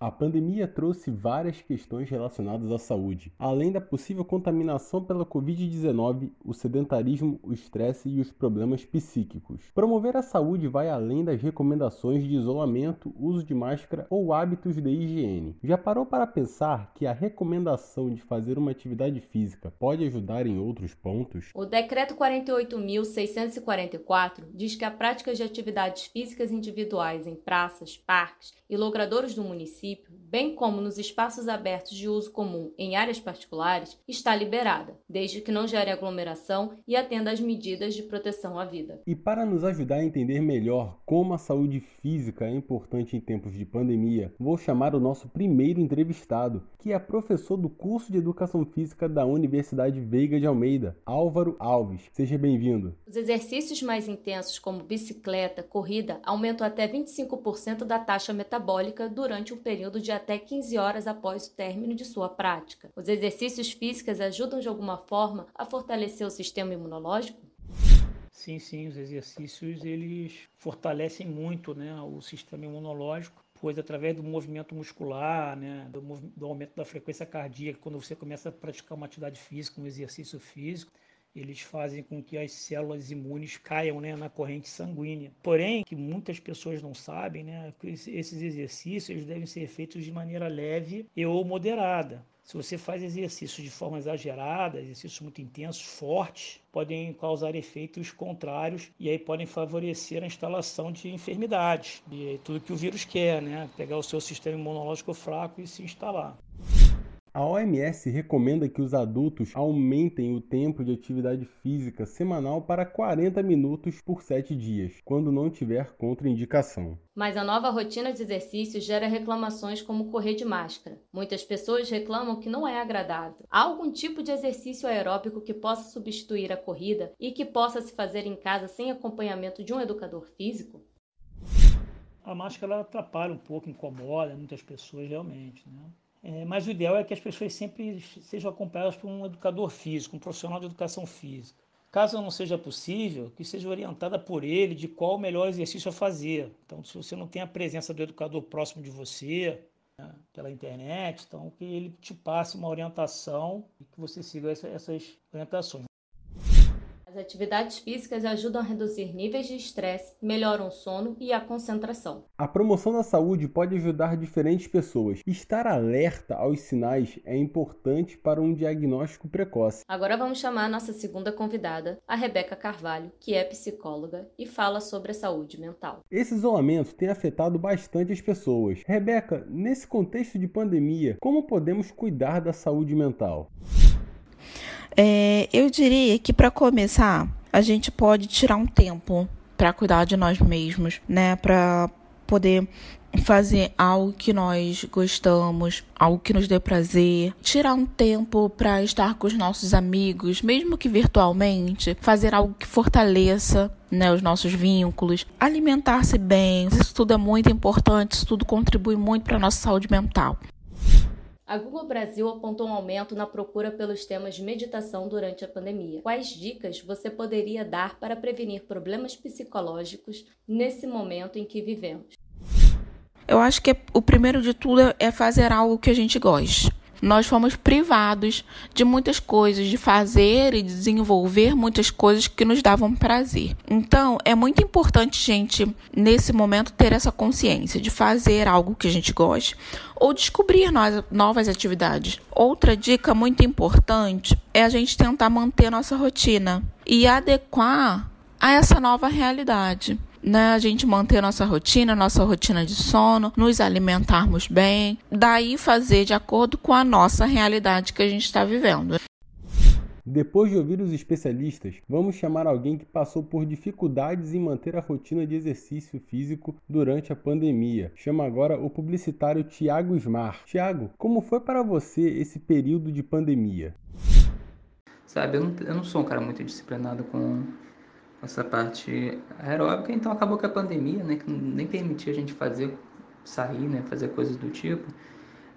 A pandemia trouxe várias questões relacionadas à saúde. Além da possível contaminação pela Covid-19, o sedentarismo, o estresse e os problemas psíquicos. Promover a saúde vai além das recomendações de isolamento, uso de máscara ou hábitos de higiene. Já parou para pensar que a recomendação de fazer uma atividade física pode ajudar em outros pontos? O decreto 48.644 diz que a prática de atividades físicas individuais em praças, parques e logradouros do município, bem como nos espaços abertos de uso comum em áreas particulares, está liberada, desde que não gere aglomeração e atenda às medidas de proteção à vida. E para nos ajudar a entender melhor como a saúde física é importante em tempos de pandemia, vou chamar o nosso primeiro entrevistado, que é professor do curso de Educação Física da Universidade Veiga de Almeida, Álvaro Alves. Seja bem-vindo. Os exercícios mais intensos, como bicicleta, corrida, aumentam até 25% da taxa metabólica durante um período de até 15 horas após o término de sua prática. Os exercícios físicos ajudam de alguma forma a fortalecer o sistema imunológico? Sim, sim, os exercícios eles fortalecem muito né, o sistema imunológico, pois através do movimento muscular, né, do, do aumento da frequência cardíaca, quando você começa a praticar uma atividade física, um exercício físico, eles fazem com que as células imunes caiam né, na corrente sanguínea. Porém, que muitas pessoas não sabem, né, que esses exercícios devem ser feitos de maneira leve e ou moderada. Se você faz exercícios de forma exagerada, exercícios muito intensos, fortes, podem causar efeitos contrários e aí podem favorecer a instalação de enfermidades. E é tudo que o vírus quer, né? Pegar o seu sistema imunológico fraco e se instalar. A OMS recomenda que os adultos aumentem o tempo de atividade física semanal para 40 minutos por 7 dias, quando não tiver contraindicação. Mas a nova rotina de exercício gera reclamações como correr de máscara. Muitas pessoas reclamam que não é agradável. Há algum tipo de exercício aeróbico que possa substituir a corrida e que possa se fazer em casa sem acompanhamento de um educador físico? A máscara atrapalha um pouco, incomoda muitas pessoas realmente, né? É, mas o ideal é que as pessoas sempre sejam acompanhadas por um educador físico, um profissional de educação física. Caso não seja possível, que seja orientada por ele de qual o melhor exercício a fazer. Então, se você não tem a presença do educador próximo de você, né, pela internet, então que ele te passe uma orientação e que você siga essa, essas orientações. Atividades físicas ajudam a reduzir níveis de estresse, melhoram o sono e a concentração. A promoção da saúde pode ajudar diferentes pessoas. Estar alerta aos sinais é importante para um diagnóstico precoce. Agora vamos chamar a nossa segunda convidada, a Rebeca Carvalho, que é psicóloga e fala sobre a saúde mental. Esse isolamento tem afetado bastante as pessoas. Rebeca, nesse contexto de pandemia, como podemos cuidar da saúde mental? É, eu diria que para começar, a gente pode tirar um tempo para cuidar de nós mesmos, né? Para poder fazer algo que nós gostamos, algo que nos dê prazer, tirar um tempo para estar com os nossos amigos, mesmo que virtualmente, fazer algo que fortaleça né, os nossos vínculos, alimentar-se bem, isso tudo é muito importante, isso tudo contribui muito para a nossa saúde mental. A Google Brasil apontou um aumento na procura pelos temas de meditação durante a pandemia. Quais dicas você poderia dar para prevenir problemas psicológicos nesse momento em que vivemos? Eu acho que o primeiro de tudo é fazer algo que a gente goste. Nós fomos privados de muitas coisas, de fazer e desenvolver muitas coisas que nos davam prazer. Então, é muito importante, gente, nesse momento, ter essa consciência de fazer algo que a gente goste ou descobrir novas atividades. Outra dica muito importante é a gente tentar manter nossa rotina e adequar a essa nova realidade né, a gente manter nossa rotina, nossa rotina de sono, nos alimentarmos bem, daí fazer de acordo com a nossa realidade que a gente está vivendo. Depois de ouvir os especialistas, vamos chamar alguém que passou por dificuldades em manter a rotina de exercício físico durante a pandemia. Chama agora o publicitário Tiago Smar. Tiago, como foi para você esse período de pandemia? Sabe, eu não, eu não sou um cara muito disciplinado com essa parte aeróbica, então acabou que a pandemia, né, que nem permitia a gente fazer, sair, né, fazer coisas do tipo,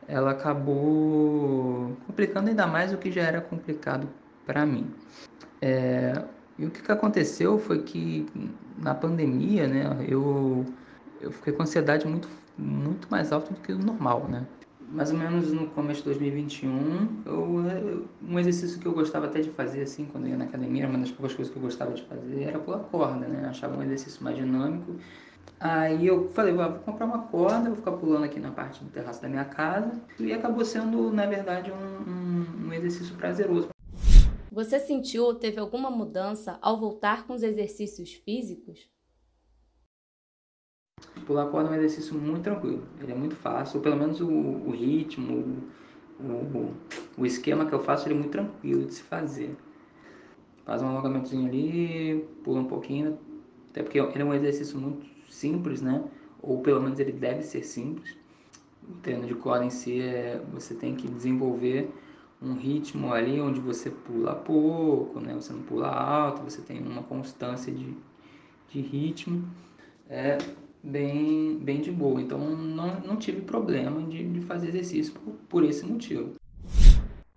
ela acabou complicando ainda mais o que já era complicado para mim. É, e o que, que aconteceu foi que na pandemia, né, eu, eu fiquei com ansiedade muito, muito mais alta do que o normal, né? Mais ou menos no começo de 2021, eu, um exercício que eu gostava até de fazer, assim, quando eu ia na academia, uma das poucas coisas que eu gostava de fazer era pular corda, né? Eu achava um exercício mais dinâmico. Aí eu falei, vou comprar uma corda, vou ficar pulando aqui na parte do terraço da minha casa. E acabou sendo, na verdade, um, um, um exercício prazeroso. Você sentiu ou teve alguma mudança ao voltar com os exercícios físicos? Pular corda é um exercício muito tranquilo, ele é muito fácil, ou pelo menos o, o ritmo, o, o, o, esquema que eu faço ele é muito tranquilo de se fazer. Faz um alongamentozinho ali, pula um pouquinho, até porque ele é um exercício muito simples, né? Ou pelo menos ele deve ser simples. O treino de corda em si é você tem que desenvolver um ritmo ali onde você pula pouco, né? Você não pula alto, você tem uma constância de, de ritmo. É, bem, bem de boa. Então não, não tive problema de, de fazer exercício por, por esse motivo.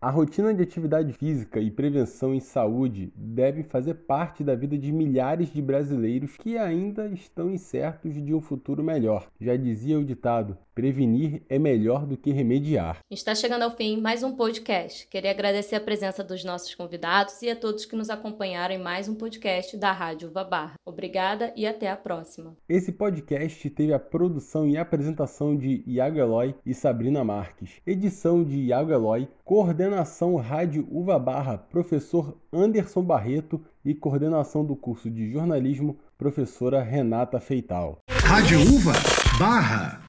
A rotina de atividade física e prevenção em saúde devem fazer parte da vida de milhares de brasileiros que ainda estão incertos de um futuro melhor. Já dizia o ditado: prevenir é melhor do que remediar. Está chegando ao fim mais um podcast. Queria agradecer a presença dos nossos convidados e a todos que nos acompanharam em mais um podcast da Rádio Uva Barra. Obrigada e até a próxima. Esse podcast teve a produção e apresentação de Iago Eloy e Sabrina Marques, edição de Iago Eloy, coordenação Coordenação Rádio Uva Barra, professor Anderson Barreto e coordenação do curso de jornalismo, professora Renata Feital. Rádio Uva Barra.